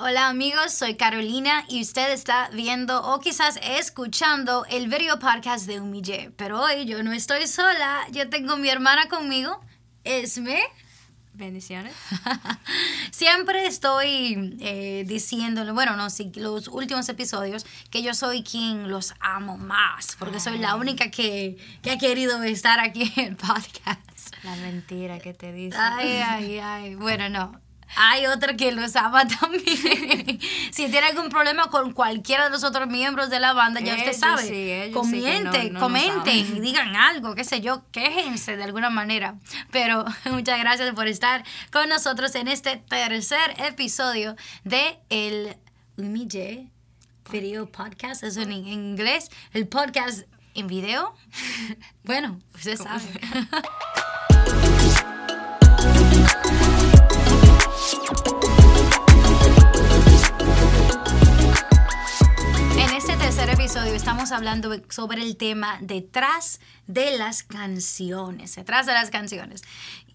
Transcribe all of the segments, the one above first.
Hola amigos, soy Carolina y usted está viendo o quizás escuchando el video podcast de Humille. Pero hoy yo no estoy sola, yo tengo mi hermana conmigo, Esme. Bendiciones. Siempre estoy eh, diciéndole, bueno, no, sí, los últimos episodios, que yo soy quien los amo más, porque soy la única que, que ha querido estar aquí en el podcast. La mentira que te dice. Ay, ay, ay. Bueno, no. Hay otra que los ama también. si tiene algún problema con cualquiera de los otros miembros de la banda, ya usted Ellos sabe. sí, ellos sí no- no comenten y digan algo, qué sé yo, quéjense de alguna manera. Pero muchas gracias por estar con nosotros en este tercer episodio de el Umije Video Podcast. Es en inglés, el podcast en video. Bueno, usted sabe. Estamos hablando sobre el tema detrás de las canciones, detrás de las canciones.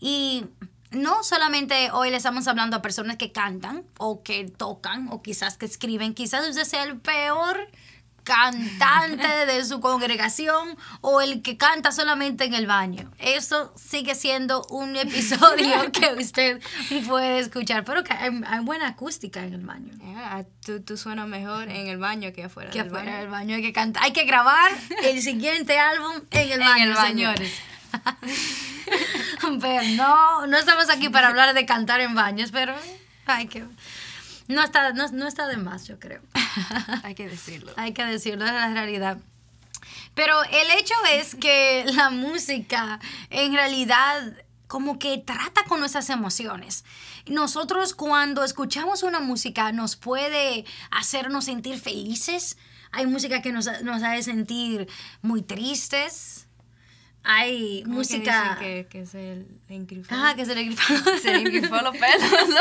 Y no solamente hoy le estamos hablando a personas que cantan o que tocan o quizás que escriben, quizás usted sea el peor cantante de su congregación o el que canta solamente en el baño. Eso sigue siendo un episodio que usted puede escuchar, pero que hay, hay buena acústica en el baño. Yeah, tú, tú suenas mejor en el baño que afuera Que del afuera baño. del baño hay que cantar. Hay que grabar el siguiente álbum en el En baño, el baño. señores. pero no, no estamos aquí para hablar de cantar en baños, pero hay que... No está, no, no está de más, yo creo. Hay que decirlo. Hay que decirlo, es la realidad. Pero el hecho es que la música en realidad como que trata con nuestras emociones. Nosotros cuando escuchamos una música nos puede hacernos sentir felices. Hay música que nos, nos hace sentir muy tristes. Hay ¿Cómo que música... que, que se le engrifó? Que se le grifó. se le engrifó los pelos.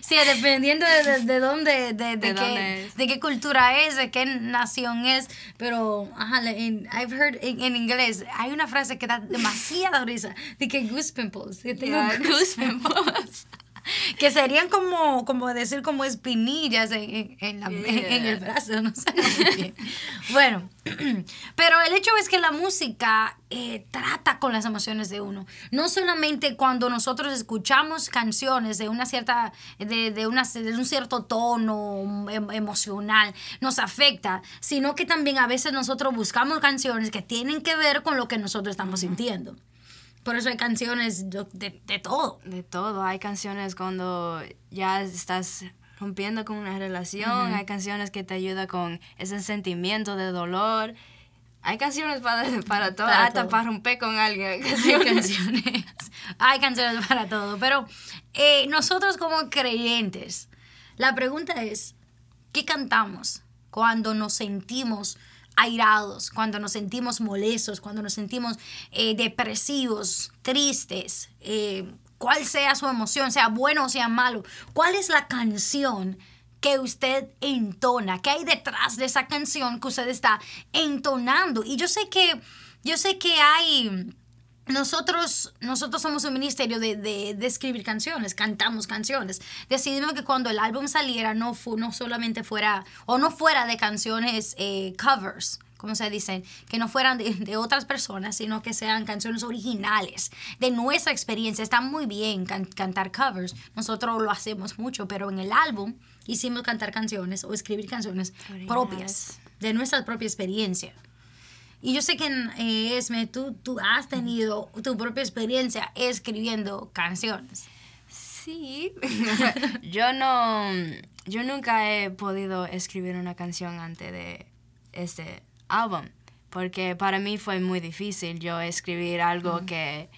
Sí, dependiendo de, de, de dónde, de, de, qué, de qué cultura es, de qué nación es, pero, ajá, le- en, I've heard en, inglés, hay una frase que da demasiada risa, de que goose pimples, que tengo Yeah, goose goosebumps. que serían como, como decir como espinillas en, en- el brazo, no sé. muy bien. bueno, pero el hecho es que la música eh, trata con las emociones de uno. No solamente cuando nosotros escuchamos canciones de una cierta, de, de una, de un cierto tono em- emocional, nos afecta, sino que también a veces nosotros buscamos canciones que tienen que ver con lo que nosotros estamos sintiendo. Por eso hay canciones de- de- de todo. De todo. Hay canciones cuando ya estás rompiendo con una relación. Hay canciones que te ayudan con ese sentimiento de dolor. Hay canciones para, para todo. Para hasta todo. para romper con alguien. Hay canciones. Hay canciones para todo. Pero eh, nosotros como creyentes, la pregunta es, ¿qué cantamos cuando nos sentimos airados, cuando nos sentimos molestos, cuando nos sentimos eh, depresivos, tristes? eh, cuál sea su emoción, sea bueno o sea malo. ¿Cuál es la canción? que usted entona, que hay detrás de esa canción que usted está entonando. Y yo sé que, yo sé que hay, nosotros, nosotros somos un ministerio de, de- de escribir canciones, cantamos canciones. Decidimos que cuando el álbum saliera no, fu- no solamente fuera, o no fuera de canciones eh, covers, como se dicen, que no fueran de, de otras personas, sino que sean canciones originales, de nuestra experiencia. Está muy bien can- cantar covers, nosotros lo hacemos mucho, pero en el álbum hicimos cantar canciones o escribir canciones Originales. propias, de nuestra propia experiencia. Y yo sé que, eh, Esme, tú, tú has tenido tu propia experiencia escribiendo canciones. Sí. yo no. Yo nunca he podido escribir una canción antes de este álbum. Porque para mí fue muy difícil yo escribir algo que.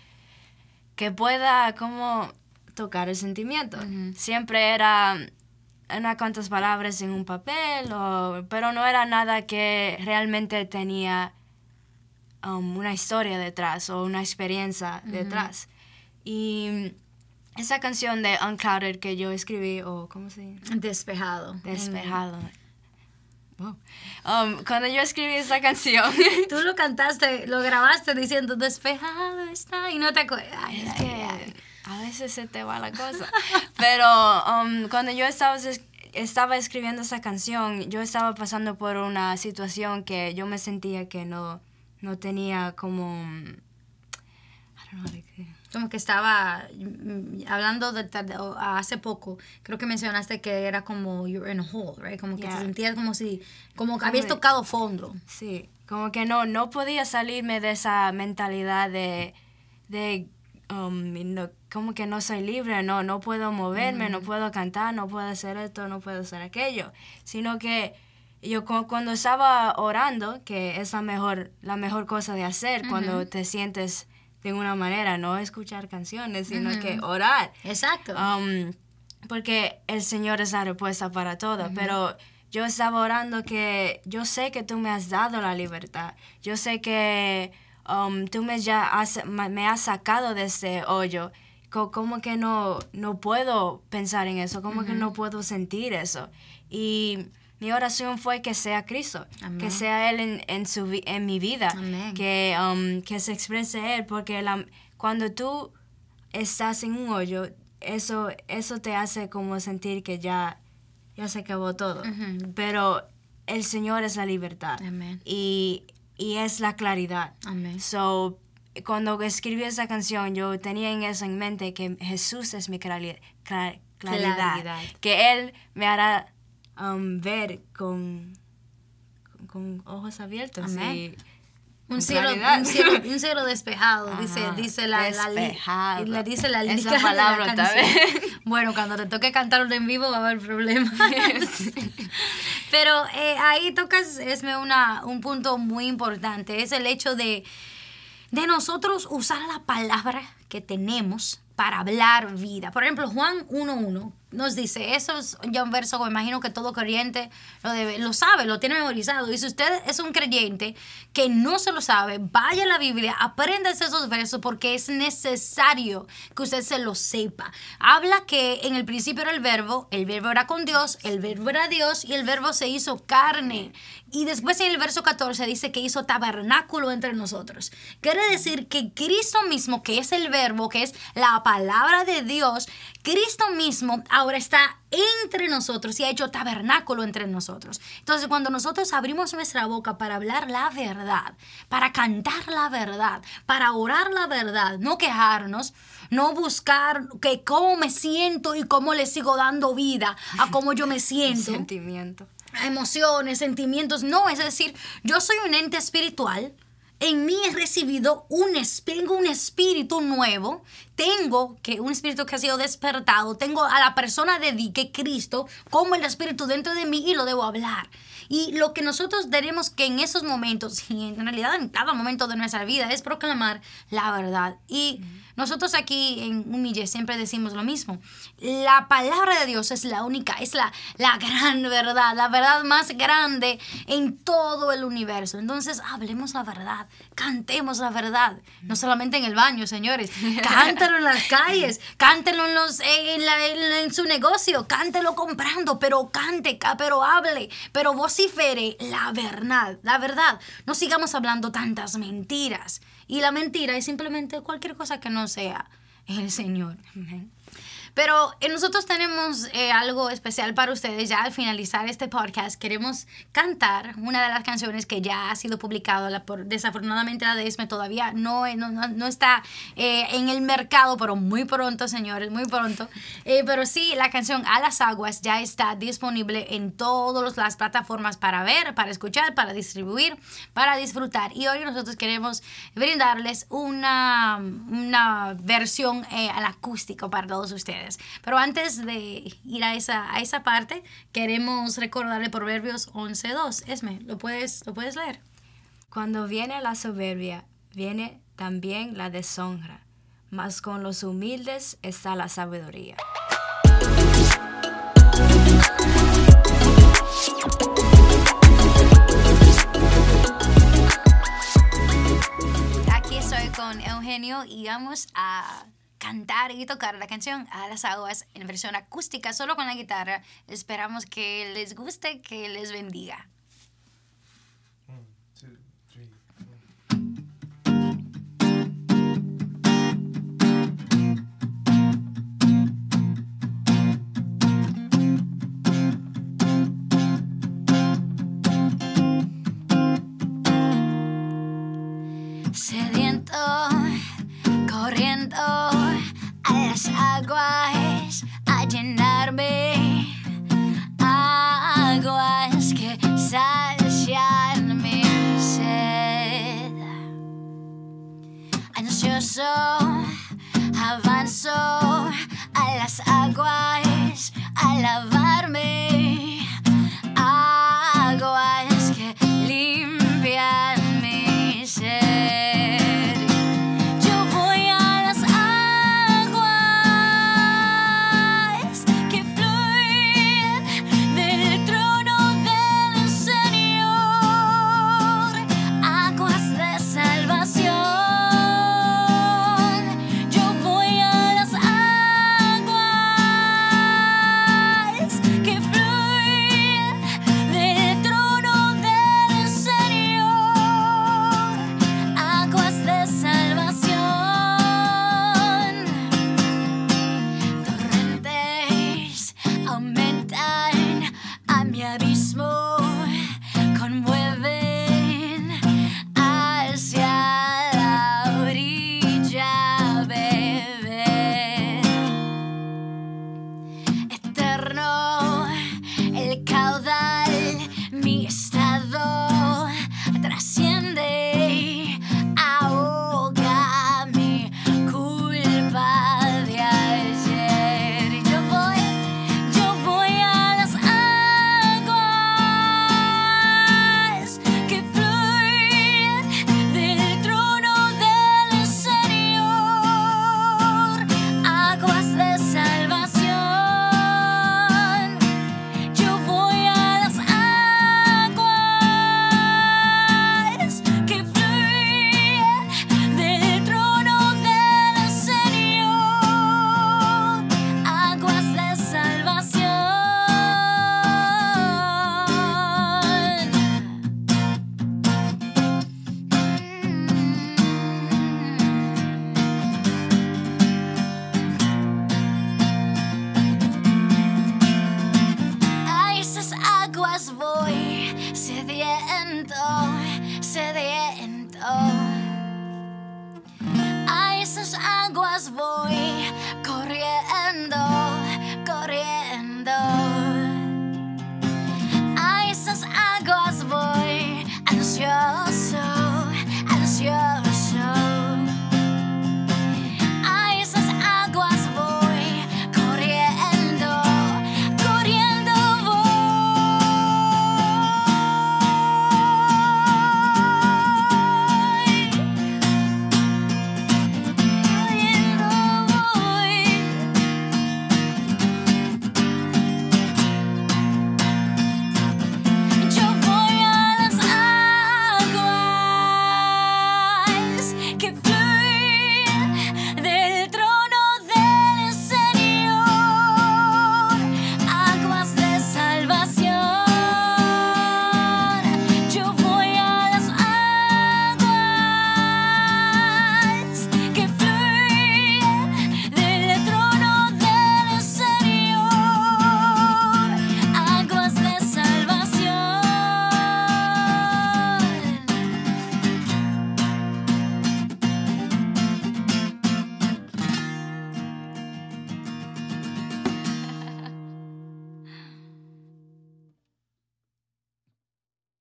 que pueda como tocar el sentimiento. Siempre era unas cuantas palabras en un papel, o- pero no era nada que realmente tenía um, una historia detrás o una experiencia detrás. Y esa canción de Unclouded que yo escribí, o ¿cómo se llama? Despejado. Despejado. Wow. Um, cuando yo escribí esa canción, Tú lo cantaste, lo grabaste diciendo despejado está y no te acuerdas. Ay, es que ay. a veces se te va la cosa. Pero um, cuando yo estaba es- estaba escribiendo esa canción, yo estaba pasando por una situación que yo me sentía que no, no tenía como... I don't know, like, Como que estaba mm, hablando de, de- hace poco, creo que mencionaste que era como you're in a hole, right? Como que te Yeah. sentías como si, como que habías Como- tocado fondo. Sí, como que no, no podía salirme de esa mentalidad de, de um, no- como que no soy libre, no, no puedo moverme, no puedo cantar, no puedo hacer esto, no puedo hacer aquello, sino que yo cu- cuando estaba orando, que es la mejor, la mejor cosa de hacer cuando te sientes de una manera, no escuchar canciones, sino que orar. Exacto. Um, porque el Señor es la respuesta para todo, pero yo estaba orando que yo sé que tú me has dado la libertad, yo sé que um, tú me, ya has, me has sacado de este hoyo, como que no, no puedo pensar en eso, como que no puedo sentir eso. Y mi oración fue que sea Cristo, Amén. que sea Él en, en, su, en mi vida, Amén. que, um, que se exprese Él, porque la- cuando tú estás en un hoyo, eso, eso te hace como sentir que ya, ya se acabó todo. Pero el Señor es la libertad Amén. y, y es la claridad. Amén. So, cuando escribí esa canción, yo tenía en eso en mente que Jesús es mi clari- cla- claridad, Claridad. que Él me hará um, ver con, con, ojos abiertos. Amén. y- Un cielo, un, cielo, un cielo despejado, dice, Ajá, dice la, la despejado. y le dice la Esa la palabra también. Bueno, cuando te toque cantarlo en vivo va a haber problemas. Pero eh, ahí tocas, Esme, una, un punto muy importante, es el hecho de, de nosotros usar la palabra que tenemos para hablar vida. Por ejemplo, Juan 1.1 nos dice, eso es ya un verso me imagino que todo creyente lo, debe, lo sabe, lo tiene memorizado. Y si usted es un creyente que no se lo sabe, vaya a la Biblia, aprenda esos versos porque es necesario que usted se lo sepa. Habla que en el principio era el verbo, el verbo era con Dios, el verbo era Dios y el verbo se hizo carne. Y después en el verso 14 dice que hizo tabernáculo entre nosotros. Quiere decir que Cristo mismo, que es el verbo, que es la palabra de Dios, Cristo mismo ahora está entre nosotros y ha hecho tabernáculo entre nosotros. Entonces, cuando nosotros abrimos nuestra boca para hablar la verdad, para cantar la verdad, para orar la verdad, no quejarnos, no buscar que cómo me siento y cómo le sigo dando vida a cómo yo me siento Sentimiento. emociones, sentimientos. No, es decir, yo soy un ente espiritual. En mí he recibido un, tengo un espíritu nuevo, tengo que un espíritu que ha sido despertado, tengo a la persona de di- Cristo como el espíritu dentro de mí y lo debo hablar. Y lo que nosotros tenemos que en esos momentos, y en realidad en cada momento de nuestra vida, es proclamar la verdad. Y nosotros aquí en Humille siempre decimos lo mismo. La palabra de Dios es la única, es la, la gran verdad, la verdad más grande en todo el universo. Entonces, hablemos la verdad, cantemos la verdad. No solamente en el baño, señores. Cántalo en las calles, cántelo en, los, en, la- en- en su negocio, cántelo comprando, pero cante, ca- pero hable, pero vocifere la verdad, la verdad. No sigamos hablando tantas mentiras. Y la mentira es simplemente cualquier cosa que no sea el Señor. Amén. Pero eh, nosotros tenemos eh, algo especial para ustedes. Ya al finalizar este podcast queremos cantar una de las canciones que ya ha sido publicada. Desafortunadamente la de Esme todavía no, no, no- no está eh, en el mercado, pero muy pronto, señores, muy pronto. Eh, pero sí, la canción A las Aguas ya está disponible en todas las plataformas para ver, para escuchar, para distribuir, para disfrutar. Y hoy nosotros queremos brindarles una, una versión eh, al acústico para todos ustedes. Pero antes de ir a esa, a esa parte, queremos recordarle Proverbios 11.2. Esme, ¿lo puedes, ¿lo puedes leer? Cuando viene la soberbia, viene también la deshonra, mas con los humildes está la sabiduría. Aquí estoy con Eugenio y vamos a cantar y tocar la canción a las aguas en versión acústica solo con la guitarra. Esperamos que les guste, que les bendiga. sediento, corriendo aguas a llenarme, aguas que sacian mi sed. Ansioso avanzo a las aguas, a la